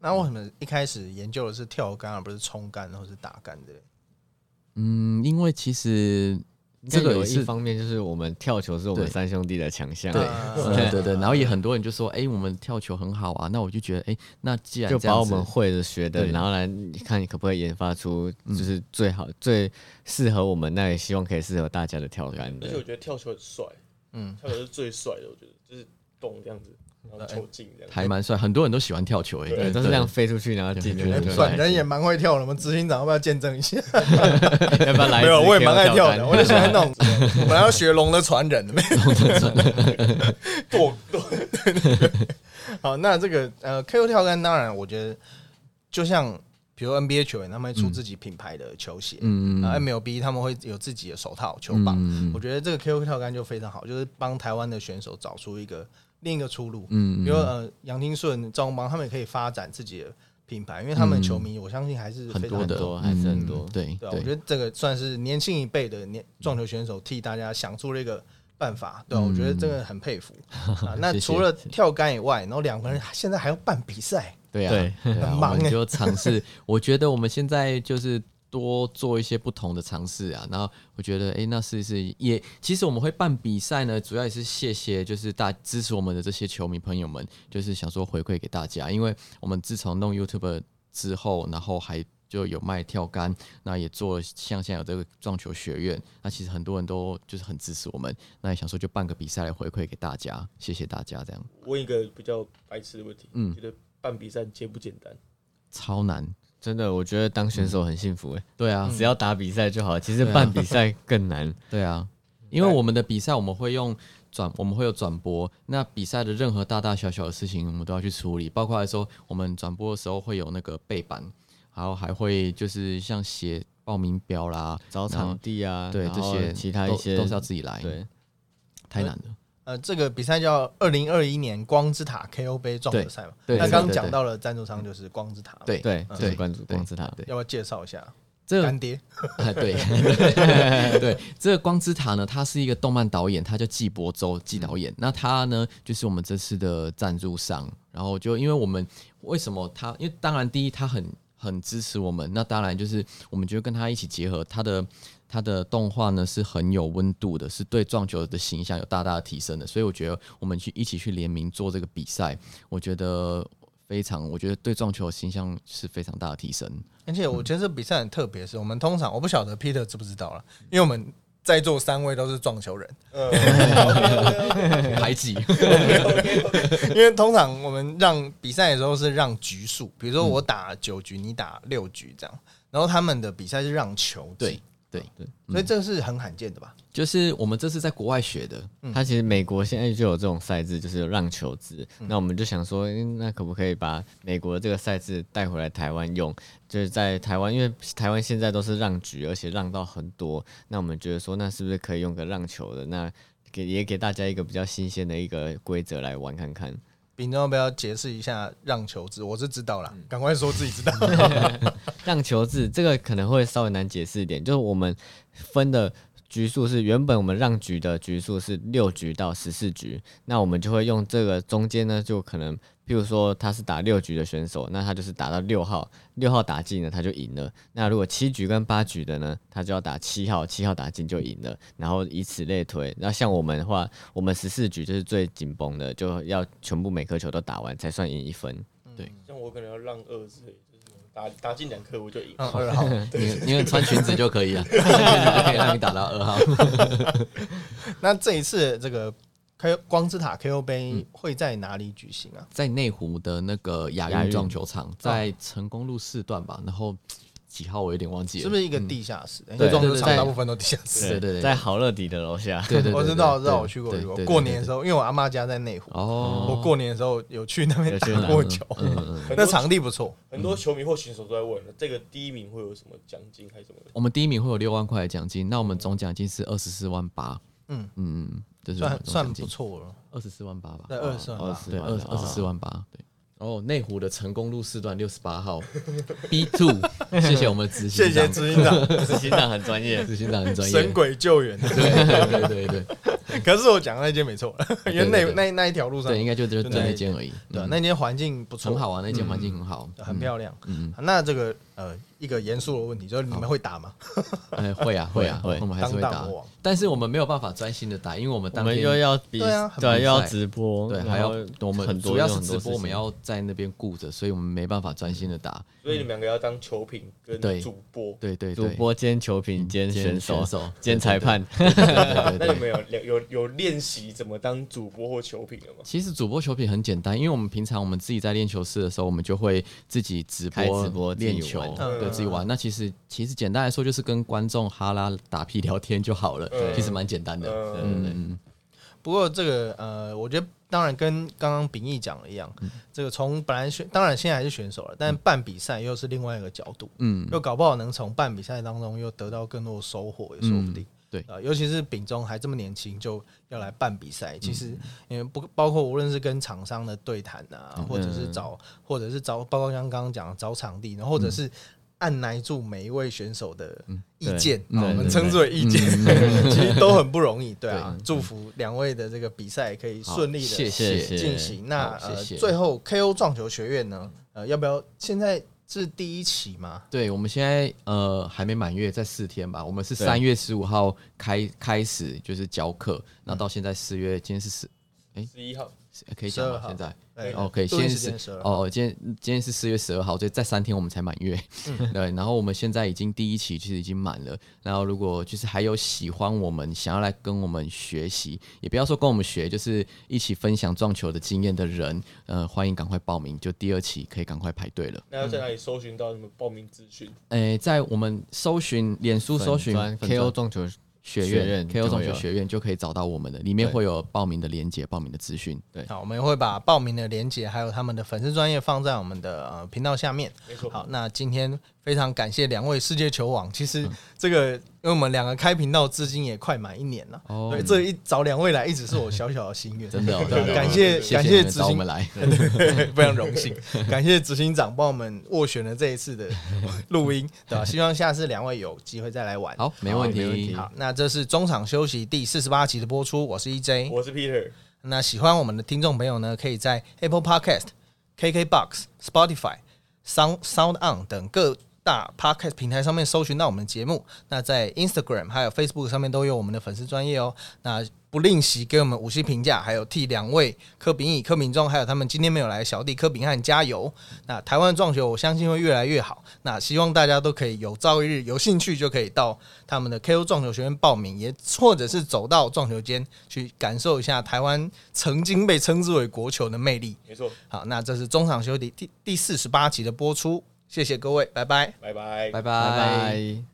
那为什么一开始研究的是跳杆，而不是冲杆或是打杆的？嗯，因为其实这这个有一方面就是我们跳球是我们三兄弟的强项，对啊对对对，然后也很多人就说，哎、我们跳球很好啊，那我就觉得，哎、那既然就把我们会的学的，对然后来看你可不可以研发出就是最好、最适合我们，那也希望可以适合大家的跳杆的而且。我觉得跳球很帅，嗯，跳球是最帅的，我觉得就是动这样子，然后球进这样。还蛮帅，很多人都喜欢跳球、哎，对，都是这样飞出去，然后进去。哎对本人也蛮会跳的，我们执行长要不要见证一下？要不要来一没有，我也蛮爱跳的，我就喜欢那种 本来要学龙的传人，没有。动动，好，那这个呃 KO 跳杆，当然我觉得就像比如 NBA 球员，他们会出自己品牌的球鞋，嗯啊 MLB 他们会有自己的手套、球棒。嗯我觉得这个 KO 跳杆就非常好，就是帮台湾的选手找出一个另一个出路。嗯比如呃杨金顺、赵宏邦，他们也可以发展自己的品牌，因为他们球迷我相信还是非常很多的还是很多嗯对对啊，我觉得这个算是年轻一辈的年撞球选手替大家想出了一个办法，对啊，我觉得真的很佩服。啊那除了跳杆以外，然后两个人现在还要办比赛，对啊，对对啊，很忙欸我们就尝试。我觉得我们现在就是多做一些不同的尝试啊。然后我觉得，哎、那是是也，其实我们会办比赛呢，主要也是谢谢就是大支持我们的这些球迷朋友们，就是想说回馈给大家，因为我们自从弄 YouTube 之后，然后还。就有卖跳杆，那也做像现在有这个撞球学院，那其实很多人都就是很支持我们，那也想说就办个比赛来回馈给大家，谢谢大家，这样问一个比较白痴的问题，嗯觉得办比赛简不简单？超难，真的，我觉得当选手很幸福哎，对啊，只要打比赛就好。其实办比赛更难。对啊，因为我们的比赛我们会用转，我们会有转播，那比赛的任何大大小小的事情我们都要去处理，包括来说我们转播的时候会有那个背板，然后还会就是像写报名表啦，找场地啊，对这些其他一些都都是要自己来，，对，太难了。呃，这个比赛叫二零二一年光之塔 KO 杯撞球赛嘛。对那刚刚讲到了赞助商就是光之塔，对对，嗯就是关注光之塔。对要不要介绍一下？这个干爹，啊，对 对，这个光之塔呢，他是一个动漫导演，他叫季伯周季导演。那他呢，就是我们这次的赞助商。然后就因为我们为什么他？因为当然第一他很很支持我们。那当然就是我们就跟他一起结合，他的他的动画呢是很有温度的，是对撞球的形象有大大的提升的。所以我觉得我们去一起去联名做这个比赛，我觉得非常，我觉得对撞球的形象是非常大的提升。而且我觉得这比赛很特别，是我们通常我不晓得 Peter 知不知道了，因为我们在座三位都是撞球人，排挤，因为通常我们让比赛的时候是让局数，比如说我打九局，你打六局这样，然后他们的比赛是让球制对对对，所以这个是很罕见的吧？就是我们这是在国外学的，它其实美国现在就有这种赛制，就是有让球制。那我们就想说，诶那可不可以把美国的这个赛制带回来台湾用？就是在台湾，因为台湾现在都是让局，而且让到很多。那我们觉得说，那是不是可以用个让球的？那给也给大家一个比较新鲜的一个规则来玩看看。丙总要不要解释一下让球制？我是知道了，赶快说自己知道。让球制这个可能会稍微难解释一点，就是我们分的局数是原本我们让局的局数是六局到十四局，那我们就会用这个中间呢，就可能譬如说他是打六局的选手，那他就是打到六号，六号打进了他就赢了。那如果七局跟八局的呢，他就要打七号，七号打进就赢了，然后以此类推。那像我们的话，我们十四局就是最紧绷的，就要全部每颗球都打完才算赢一分。对像我可能要让二之类，就是打打进两颗我就赢。嗯，二号。你你们穿裙子就可以了，穿裙子就可以让你打到二号。那这一次这个 K 光之塔 KO 杯会在哪里举行啊？在内湖的那个亚亚运运撞球场，在成功路四段吧，然后几号我有点忘记了，是不是一个地下室？因对为撞球对对场大部分都地下室。对对对在好乐迪的楼下。对对对，我知道，对知道，我去过，去过。年的时候，因为我阿妈家在内湖，哦，我过年的时候有去那边打过球，那场地不错。很多球迷或选手都在问，这个第一名会有什么奖金还是什么？我们第一名会有六万块的奖金，那我们总奖金是二十四万八，嗯嗯，嗯，这是算算不错了，二十四万八吧，在二十万吧。对，二二十四万。万八，对。哦，内湖的成功路四段六十八号 B two，谢谢我们的执谢行长，谢执行长，执行长很专业，执行长很专业，神鬼救援。对对对对对 可是我讲的那间没错，因为那那那一条路上对，，应该就就就就那那间而已，对那间环境不错，很好啊，那间环境很好，很漂亮。嗯，那这个呃，一个严肃的问题就是你们会打吗？哎，会啊会啊，会我们还是会打大魔王，但是我们没有办法专心的打，因为我们我们当天又要比对啊很对，比又要赛直播，对，然还要后我们很多主要是有很多直播，我们要在那边顾着，所以我们没办法专心的打。所以你们两个要当球评跟对主播。对对对，主播兼球评兼兼选手兼裁判，对对对对那你们有有有练习怎么当主播或球评了吗？其实主播球评很简单，因为我们平常我们自己在练球室的时候，我们就会自己直播直播练球，对自己玩。那其实其实简单来说，就是跟观众哈拉打屁聊天就好了，嗯其实蛮简单的。嗯，嗯嗯不过这个呃，我觉得当然跟刚刚秉义讲的一样，嗯。这个从本来选，当然现在还是选手了，但办比赛又是另外一个角度，嗯。又搞不好能从办比赛当中又得到更多的收获，也说不定。对。啊、尤其是丙中还这么年轻就要来办比嗯。赛，其实因为不包括无论是跟厂商的对谈啊，嗯。或者是找，或者是找，包括像刚刚讲的找场地，然后或者是按耐住每一位选手的意见，我们称之为意见，其实都很不容易。对啊，对祝福两位的这个比赛可以顺利谢的谢谢。进行。那最后 KO 撞球学院呢，呃，要不要现在是第一期吗？对，我们现在呃还没满月，在四天吧。我们是三月十五号开开始就是教课，那到现在四月，今天是十哎，十一号，可以讲吗12？号现在对哦，可以，录音先是时间12号哦，今天今天是四月十二号，所以再三天我们才满月。对，然后我们现在已经第一期其实已经满了，然后如果就是还有喜欢我们想要来跟我们学习，也不要说跟我们学，就是一起分享撞球的经验的人，呃，欢迎赶快报名，就第二期可以赶快排队了。那要在哪里搜寻到你们报名资讯？诶，在我们搜寻脸书搜寻 KO 撞球学学院院 KO 总学学院就可以找到我们的，里面会有报名的链接、报名的资讯。对好，我们会把报名的链接还有他们的粉丝专业放在我们的呃频道下面。没错。好，那今天非常感谢两位世界球王。其嗯实这个，因为我们两个开频道至今也快满一年了。哦对，这一找两位来，一直是我小小的心愿。真的哦，真的哦感谢谢感谢执行找我们来。非常荣幸，感谢执行长帮我们斡旋了这一次的录音，对吧？希望下次两位有机会再来玩。好，没问题没问题。好，那这是中场休息第四十八集的播出，我是 EJ。我是 Peter，那喜欢我们的听众朋友呢，可以在 Apple Podcast、KKBox、Spotify、Sound Sound On 等各大 Podcast 平台上面搜寻到我们的节目。那在 Instagram 还有 Facebook 上面都有我们的粉丝专业哦。那不吝惜给我们五星评价，还有替两位柯炳义、柯炳忠，还有他们今天没有来的小弟柯炳汉加油。那台湾撞球，我相信会越来越好。那希望大家都可以有朝一日有兴趣，就可以到他们的 KO 撞球学院报名，也或者是走到撞球间去感受一下台湾曾经被称之为国球的魅力。没错，好，那这是中场休息第第四十八集的播出，谢谢各位，拜拜。拜拜，拜拜拜。